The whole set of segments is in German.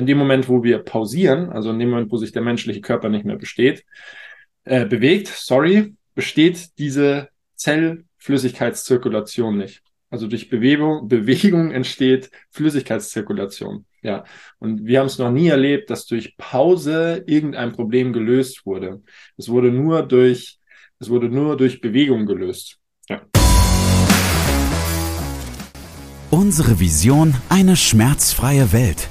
In dem Moment, wo wir pausieren, also in dem Moment, wo sich der menschliche Körper nicht mehr besteht, äh, bewegt, sorry, besteht diese Zellflüssigkeitszirkulation nicht. Also durch Bewegung, Bewegung entsteht Flüssigkeitszirkulation. Ja. Und wir haben es noch nie erlebt, dass durch Pause irgendein Problem gelöst wurde. Es wurde nur durch, es wurde nur durch Bewegung gelöst. Ja. Unsere Vision, eine schmerzfreie Welt.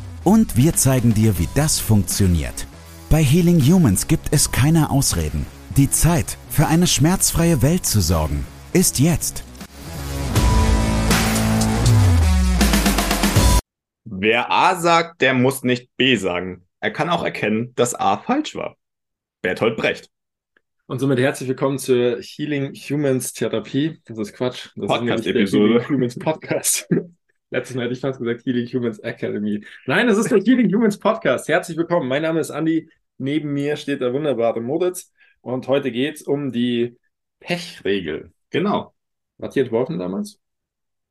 Und wir zeigen dir, wie das funktioniert. Bei Healing Humans gibt es keine Ausreden. Die Zeit, für eine schmerzfreie Welt zu sorgen, ist jetzt. Wer A sagt, der muss nicht B sagen. Er kann auch erkennen, dass A falsch war. Bertolt Brecht. Und somit herzlich willkommen zur Healing Humans Therapie. Das ist Quatsch. Das Podcast-Episode. Healing Humans Podcast. Letztes Mal hätte ich fast gesagt Healing Humans Academy. Nein, das ist der Healing Humans Podcast. Herzlich willkommen. Mein Name ist Andy. Neben mir steht der wunderbare Moritz. Und heute geht es um die Pechregel. Genau. Hier entworfen damals?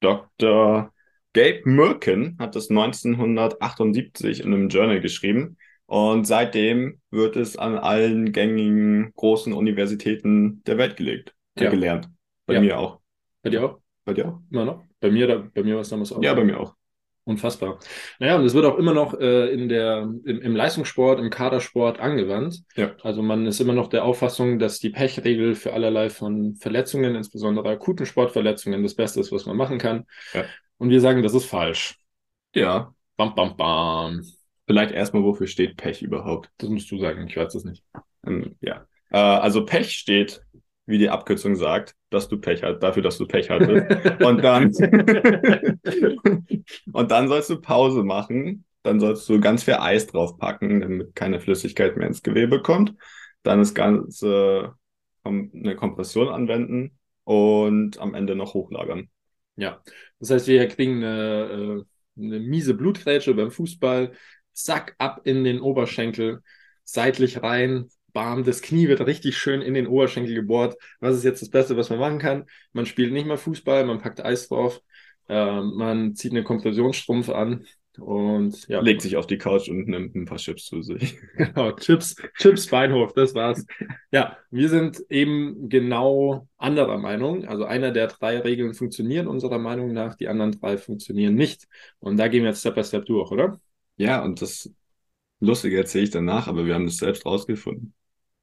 Dr. Gabe Mirkin hat das 1978 in einem Journal geschrieben. Und seitdem wird es an allen gängigen großen Universitäten der Welt gelegt, ja. gelernt. Bei ja. mir auch. Bei dir auch? Bei dir auch? Immer noch? Bei mir, da, bei mir war es damals auch. Ja, bei mir auch. Unfassbar. Naja, und es wird auch immer noch äh, in der, im, im, Leistungssport, im Kadersport angewandt. Ja. Also man ist immer noch der Auffassung, dass die Pechregel für allerlei von Verletzungen, insbesondere akuten Sportverletzungen, das Beste ist, was man machen kann. Ja. Und wir sagen, das ist falsch. Ja. Bam, bam, bam. Vielleicht erstmal, wofür steht Pech überhaupt? Das musst du sagen, ich weiß das nicht. Ähm, ja. Äh, also Pech steht, wie die Abkürzung sagt, dass du Pech hast, dafür, dass du Pech hattest. und dann und dann sollst du Pause machen. Dann sollst du ganz viel Eis draufpacken, damit keine Flüssigkeit mehr ins Gewebe kommt. Dann das Ganze eine Kompression anwenden und am Ende noch hochlagern. Ja, das heißt, wir kriegen eine, äh, eine miese Blutgrätsche beim Fußball, zack, ab in den Oberschenkel, seitlich rein, bam, das Knie wird richtig schön in den Oberschenkel gebohrt. Was ist jetzt das Beste, was man machen kann? Man spielt nicht mal Fußball, man packt Eis drauf, äh, man zieht eine Kompressionsstrumpf an und ja. Legt sich auf die Couch und nimmt ein paar Chips zu sich. genau, Chips, Chips Beinhof, das war's. Ja, wir sind eben genau anderer Meinung. Also einer der drei Regeln funktioniert unserer Meinung nach, die anderen drei funktionieren nicht. Und da gehen wir jetzt Step by Step durch, oder? Ja, und das Lustige erzähle ich danach, aber wir haben das selbst rausgefunden.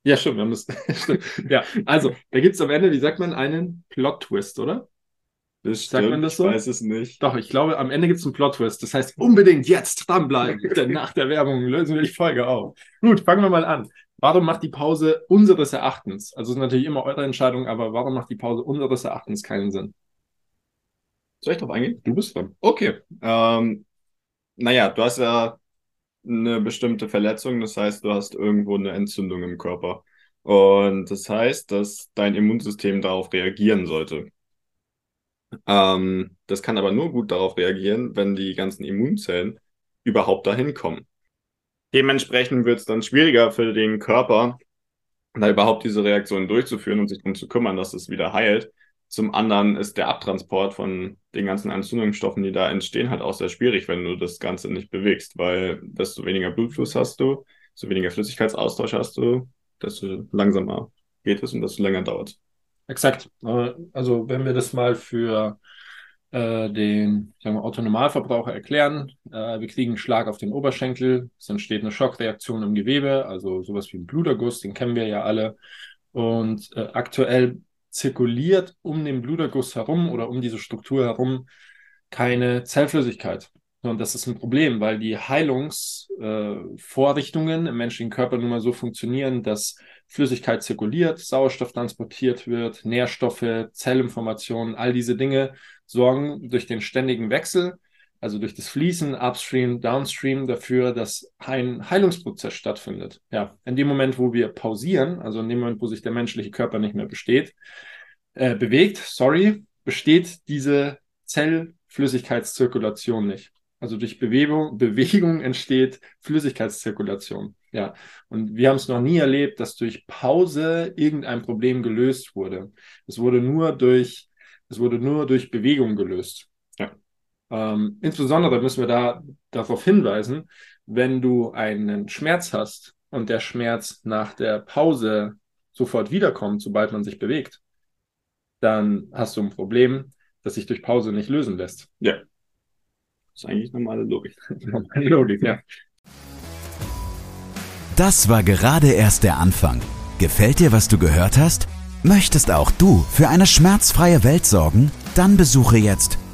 Ja, stimmt, wir haben das. stimmt. Ja, also, da gibt es am Ende, wie sagt man, einen Plot-Twist, oder? Das stimmt, sagt man das so? Ich weiß es nicht. Doch, ich glaube, am Ende gibt es einen Plot-Twist. Das heißt, unbedingt jetzt dranbleiben, denn nach der Werbung lösen wir die Folge auf. Gut, fangen wir mal an. Warum macht die Pause unseres Erachtens, also ist natürlich immer eure Entscheidung, aber warum macht die Pause unseres Erachtens keinen Sinn? Soll ich drauf eingehen? Du bist dran. Okay. Ähm, naja, du hast ja eine bestimmte Verletzung, das heißt, du hast irgendwo eine Entzündung im Körper. Und das heißt, dass dein Immunsystem darauf reagieren sollte. Ähm, das kann aber nur gut darauf reagieren, wenn die ganzen Immunzellen überhaupt dahin kommen. Dementsprechend wird es dann schwieriger für den Körper, da überhaupt diese Reaktion durchzuführen und sich darum zu kümmern, dass es wieder heilt, zum anderen ist der Abtransport von den ganzen Entzündungsstoffen, die da entstehen, halt auch sehr schwierig, wenn du das Ganze nicht bewegst, weil desto weniger Blutfluss hast du, desto weniger Flüssigkeitsaustausch hast du, desto langsamer geht es und desto länger dauert es. Exakt. Also wenn wir das mal für äh, den sagen wir, Autonomalverbraucher erklären, äh, wir kriegen einen Schlag auf den Oberschenkel, es entsteht eine Schockreaktion im Gewebe, also sowas wie ein Bluterguss, den kennen wir ja alle. Und äh, aktuell zirkuliert um den Bluterguss herum oder um diese Struktur herum keine Zellflüssigkeit. Und das ist ein Problem, weil die Heilungsvorrichtungen äh, im menschlichen Körper nun mal so funktionieren, dass Flüssigkeit zirkuliert, Sauerstoff transportiert wird, Nährstoffe, Zellinformationen, all diese Dinge sorgen durch den ständigen Wechsel also durch das Fließen, Upstream, Downstream, dafür, dass ein Heilungsprozess stattfindet. Ja, in dem Moment, wo wir pausieren, also in dem Moment, wo sich der menschliche Körper nicht mehr besteht, äh, bewegt, sorry, besteht diese Zellflüssigkeitszirkulation nicht. Also durch Bewegung, Bewegung entsteht Flüssigkeitszirkulation. Ja. Und wir haben es noch nie erlebt, dass durch Pause irgendein Problem gelöst wurde. Es wurde nur durch, es wurde nur durch Bewegung gelöst. Ja. Ähm, insbesondere müssen wir da darauf hinweisen, wenn du einen Schmerz hast und der Schmerz nach der Pause sofort wiederkommt, sobald man sich bewegt, dann hast du ein Problem, das sich durch Pause nicht lösen lässt. Ja. Das ist eigentlich normale Logik. normale Logik, ja. Das war gerade erst der Anfang. Gefällt dir, was du gehört hast? Möchtest auch du für eine schmerzfreie Welt sorgen? Dann besuche jetzt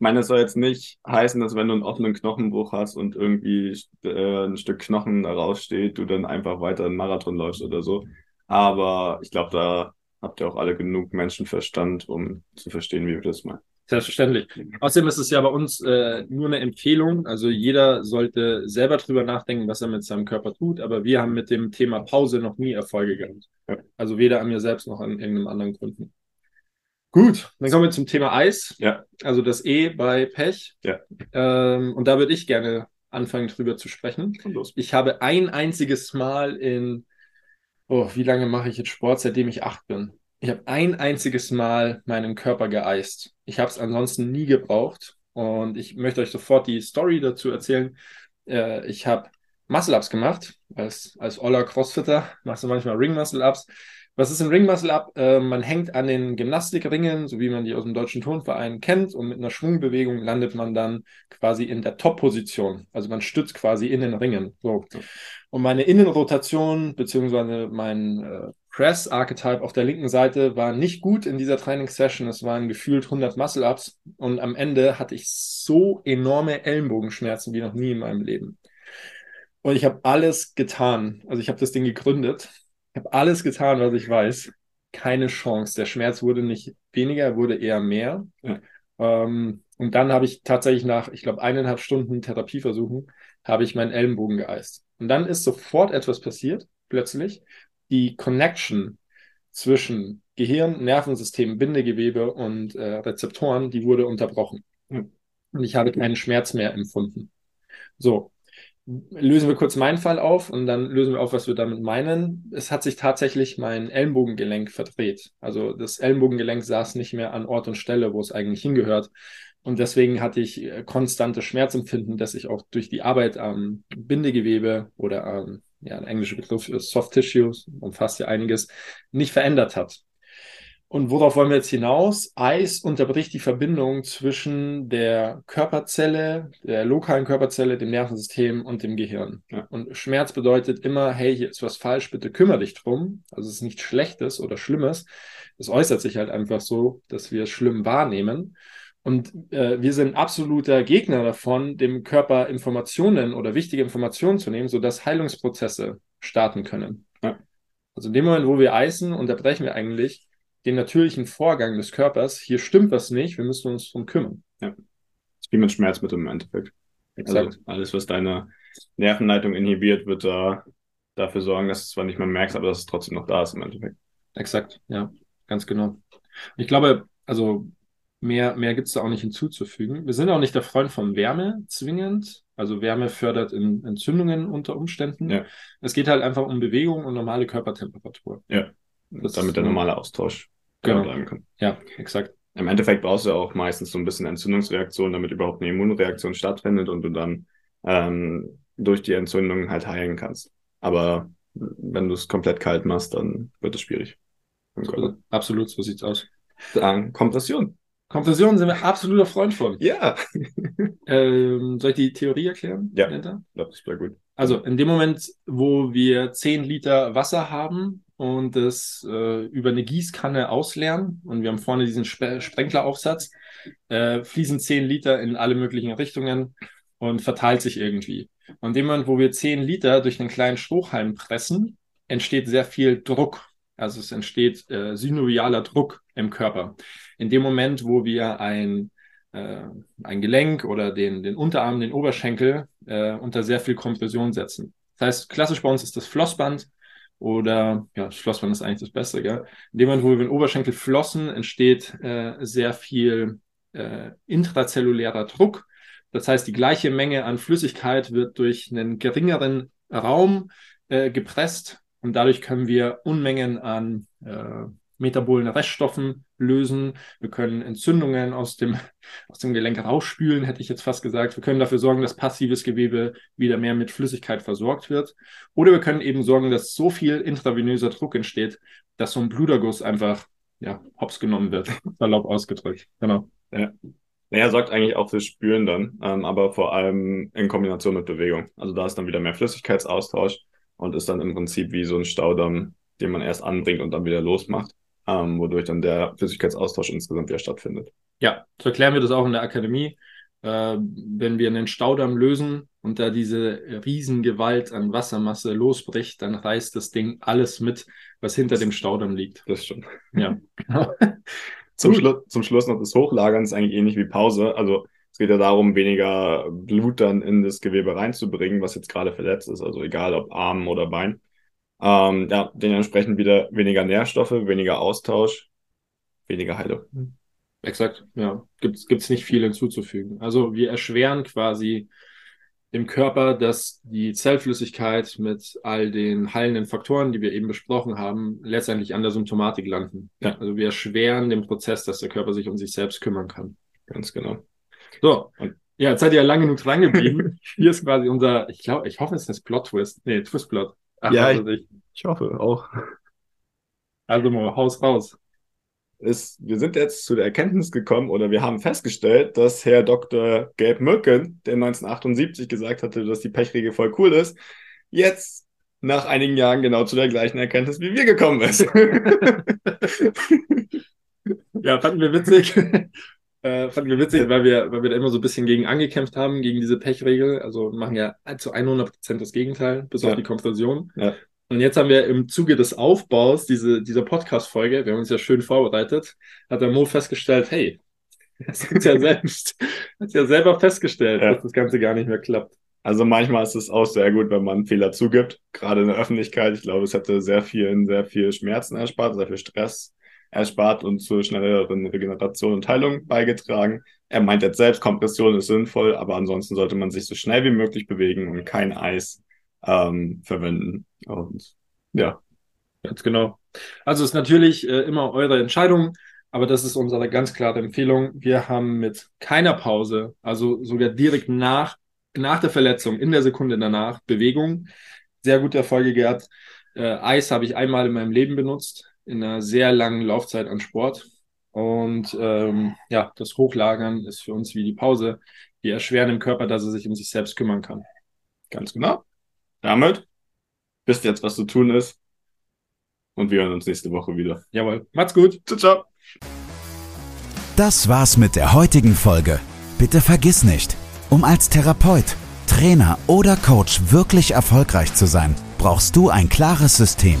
Ich meine, es soll jetzt nicht heißen, dass wenn du einen offenen Knochenbruch hast und irgendwie äh, ein Stück Knochen raussteht, du dann einfach weiter einen Marathon läufst oder so. Aber ich glaube, da habt ihr auch alle genug Menschenverstand, um zu verstehen, wie wir das meinen. Selbstverständlich. Außerdem ist es ja bei uns äh, nur eine Empfehlung. Also jeder sollte selber drüber nachdenken, was er mit seinem Körper tut. Aber wir haben mit dem Thema Pause noch nie Erfolge gehabt. Ja. Also weder an mir selbst noch an irgendeinem anderen Kunden. Gut, dann kommen wir zum Thema Eis. Ja. Also das E bei Pech. Ja. Ähm, und da würde ich gerne anfangen, drüber zu sprechen. Ich habe ein einziges Mal in, oh, wie lange mache ich jetzt Sport, seitdem ich acht bin? Ich habe ein einziges Mal meinen Körper geeist. Ich habe es ansonsten nie gebraucht. Und ich möchte euch sofort die Story dazu erzählen. Äh, ich habe Muscle-Ups gemacht. Als, als Oller Crossfitter machst du manchmal Ring-Muscle-Ups. Was ist ein Ring Muscle Up? Äh, man hängt an den Gymnastikringen, so wie man die aus dem deutschen Turnverein kennt, und mit einer Schwungbewegung landet man dann quasi in der Top-Position. Also man stützt quasi in den Ringen. So. Und meine Innenrotation beziehungsweise mein äh, Press-Archetype auf der linken Seite war nicht gut in dieser Trainingssession. Es waren gefühlt 100 Muscle-Ups und am Ende hatte ich so enorme Ellenbogenschmerzen wie noch nie in meinem Leben. Und ich habe alles getan. Also ich habe das Ding gegründet ich habe alles getan, was ich weiß. Keine Chance. Der Schmerz wurde nicht weniger, wurde eher mehr. Ja. Ähm, und dann habe ich tatsächlich nach, ich glaube, eineinhalb Stunden Therapieversuchen, habe ich meinen Ellenbogen geeist. Und dann ist sofort etwas passiert, plötzlich. Die Connection zwischen Gehirn, Nervensystem, Bindegewebe und äh, Rezeptoren, die wurde unterbrochen. Und ich habe keinen Schmerz mehr empfunden. So, lösen wir kurz meinen Fall auf und dann lösen wir auf, was wir damit meinen. Es hat sich tatsächlich mein Ellenbogengelenk verdreht. Also das Ellenbogengelenk saß nicht mehr an Ort und Stelle, wo es eigentlich hingehört. Und deswegen hatte ich äh, konstante Schmerzempfinden, dass ich auch durch die Arbeit am Bindegewebe oder am, ja, ein englischer Begriff ist Soft Tissues, umfasst ja einiges, nicht verändert hat. Und worauf wollen wir jetzt hinaus? Eis unterbricht die Verbindung zwischen der Körperzelle, der lokalen Körperzelle, dem Nervensystem und dem Gehirn. Ja. Und Schmerz bedeutet immer, hey, hier ist was falsch, bitte kümmere dich drum. Also es ist nichts Schlechtes oder Schlimmes. Es äußert sich halt einfach so, dass wir es schlimm wahrnehmen. Und äh, wir sind absoluter Gegner davon, dem Körper Informationen oder wichtige Informationen zu nehmen, sodass Heilungsprozesse starten können. Ja. Also in dem Moment, wo wir eisen, unterbrechen wir eigentlich den natürlichen Vorgang des Körpers, hier stimmt was nicht, wir müssen uns drum kümmern. Ja. Das ist wie mit Schmerzmitteln im Endeffekt. Exakt. Also alles, was deine Nervenleitung inhibiert, wird da dafür sorgen, dass du es zwar nicht mehr merkst, aber dass es trotzdem noch da ist im Endeffekt. Exakt, ja, ganz genau. Ich glaube, also mehr, mehr gibt es da auch nicht hinzuzufügen. Wir sind auch nicht der Freund von Wärme zwingend. Also Wärme fördert in Entzündungen unter Umständen. Ja. Es geht halt einfach um Bewegung und normale Körpertemperatur. Ja. Das damit der normale Austausch genau. bleiben kann. Ja, exakt. Im Endeffekt brauchst du auch meistens so ein bisschen Entzündungsreaktion, damit überhaupt eine Immunreaktion stattfindet und du dann ähm, durch die Entzündung halt heilen kannst. Aber wenn du es komplett kalt machst, dann wird es schwierig. Absolut, so sieht's aus. Dann Kompression. Kompression sind wir absoluter Freund von. Ja. Ähm, soll ich die Theorie erklären? Ja. Ich glaube, das wäre gut. Also in dem Moment, wo wir 10 Liter Wasser haben und es äh, über eine Gießkanne ausleeren und wir haben vorne diesen Spe Sprenkleraufsatz, äh, fließen 10 Liter in alle möglichen Richtungen und verteilt sich irgendwie. Und dem Moment, wo wir 10 Liter durch einen kleinen Strohhalm pressen, entsteht sehr viel Druck. Also es entsteht äh, synovialer Druck im Körper. In dem Moment, wo wir ein, äh, ein Gelenk oder den, den Unterarm, den Oberschenkel äh, unter sehr viel Kompression setzen. Das heißt, klassisch bei uns ist das Flossband oder ja, das Flossband ist eigentlich das Beste, gell? In dem Moment, wo wir den Oberschenkel flossen, entsteht äh, sehr viel äh, intrazellulärer Druck. Das heißt, die gleiche Menge an Flüssigkeit wird durch einen geringeren Raum äh, gepresst und dadurch können wir Unmengen an äh, metabolen Reststoffen lösen. Wir können Entzündungen aus dem, aus dem Gelenk rausspülen, hätte ich jetzt fast gesagt. Wir können dafür sorgen, dass passives Gewebe wieder mehr mit Flüssigkeit versorgt wird. Oder wir können eben sorgen, dass so viel intravenöser Druck entsteht, dass so ein Bluterguss einfach ja, hops genommen wird, salopp ausgedrückt. Genau. Ja. Naja, sorgt eigentlich auch fürs Spüren dann, ähm, aber vor allem in Kombination mit Bewegung. Also da ist dann wieder mehr Flüssigkeitsaustausch und ist dann im Prinzip wie so ein Staudamm, den man erst anbringt und dann wieder losmacht, ähm, wodurch dann der Flüssigkeitsaustausch insgesamt wieder stattfindet. Ja, so erklären wir das auch in der Akademie. Äh, wenn wir einen Staudamm lösen und da diese Riesengewalt an Wassermasse losbricht, dann reißt das Ding alles mit, was hinter dem Staudamm liegt. Das schon. Ja, genau. Zum. Schlu zum Schluss noch das Hochlagern ist eigentlich ähnlich wie Pause. Also es geht ja darum, weniger Blut dann in das Gewebe reinzubringen, was jetzt gerade verletzt ist. Also egal ob Arm oder Bein. Ähm, ja, dementsprechend wieder weniger Nährstoffe, weniger Austausch, weniger Heilung. Exakt, ja. Gibt's gibt's nicht viel hinzuzufügen. Also wir erschweren quasi dem Körper, dass die Zellflüssigkeit mit all den heilenden Faktoren, die wir eben besprochen haben, letztendlich an der Symptomatik landen. Ja. Also wir erschweren den Prozess, dass der Körper sich um sich selbst kümmern kann. Ganz genau. So, Und- ja, jetzt seid ihr ja lang genug dran geblieben. Hier ist quasi unser, ich glaube, ich hoffe, es ist Plot-Twist. Nee, Twist-Plot. Ach, Ja, weiß ich. Ich hoffe auch. Also mal, Haus raus. ist, wir sind jetzt zu der Erkenntnis gekommen oder wir haben festgestellt, dass Herr Dr. Gabe Mücken, der 1978 gesagt hatte, dass die Pechregel voll cool ist, jetzt nach einigen Jahren genau zu der gleichen Erkenntnis wie wir gekommen ist. Ja, fanden wir witzig. äh, fanden wir witzig, weil wir, weil wir da immer so ein bisschen gegen angekämpft haben, gegen diese Pechregel. Also machen ja zu 100 Prozent das Gegenteil, bis Ja. auf die Kompression. Ja. Und jetzt haben wir im Zuge des Aufbaus diese, dieser Podcast-Folge, wir haben uns ja schön vorbereitet, hat der Mo festgestellt, hey, das ist ja selbst, hat ja selber festgestellt, Ja. dass das Ganze gar nicht mehr klappt. Also manchmal ist es auch sehr gut, wenn man einen Fehler zugibt, gerade in der Öffentlichkeit. Ich glaube, es hätte sehr vielen sehr viel Schmerzen erspart, sehr viel Stress erspart und zur schnelleren Regeneration und Heilung beigetragen. Er meint jetzt selbst, Kompression ist sinnvoll, aber ansonsten sollte man sich so schnell wie möglich bewegen und kein Eis ähm, verwenden. Und ja, Ganz genau. Also ist natürlich äh, immer eure Entscheidung, aber das ist unsere ganz klare Empfehlung. Wir haben mit keiner Pause, also sogar direkt nach, nach der Verletzung, in der Sekunde danach, Bewegung, sehr gute Erfolge gehabt. Äh, Eis habe ich einmal in meinem Leben benutzt, in einer sehr langen Laufzeit an Sport. Und ähm, ja, das Hochlagern ist für uns wie die Pause. Wir erschweren dem Körper, dass er sich um sich selbst kümmern kann. ganz genau. Damit wisst ihr jetzt, was zu tun ist. Und wir hören uns nächste Woche wieder. Jawohl, macht's gut. Ciao, ciao. Das war's mit der heutigen Folge. Bitte vergiss nicht, um als Therapeut, Trainer oder Coach wirklich erfolgreich zu sein, brauchst du ein klares System.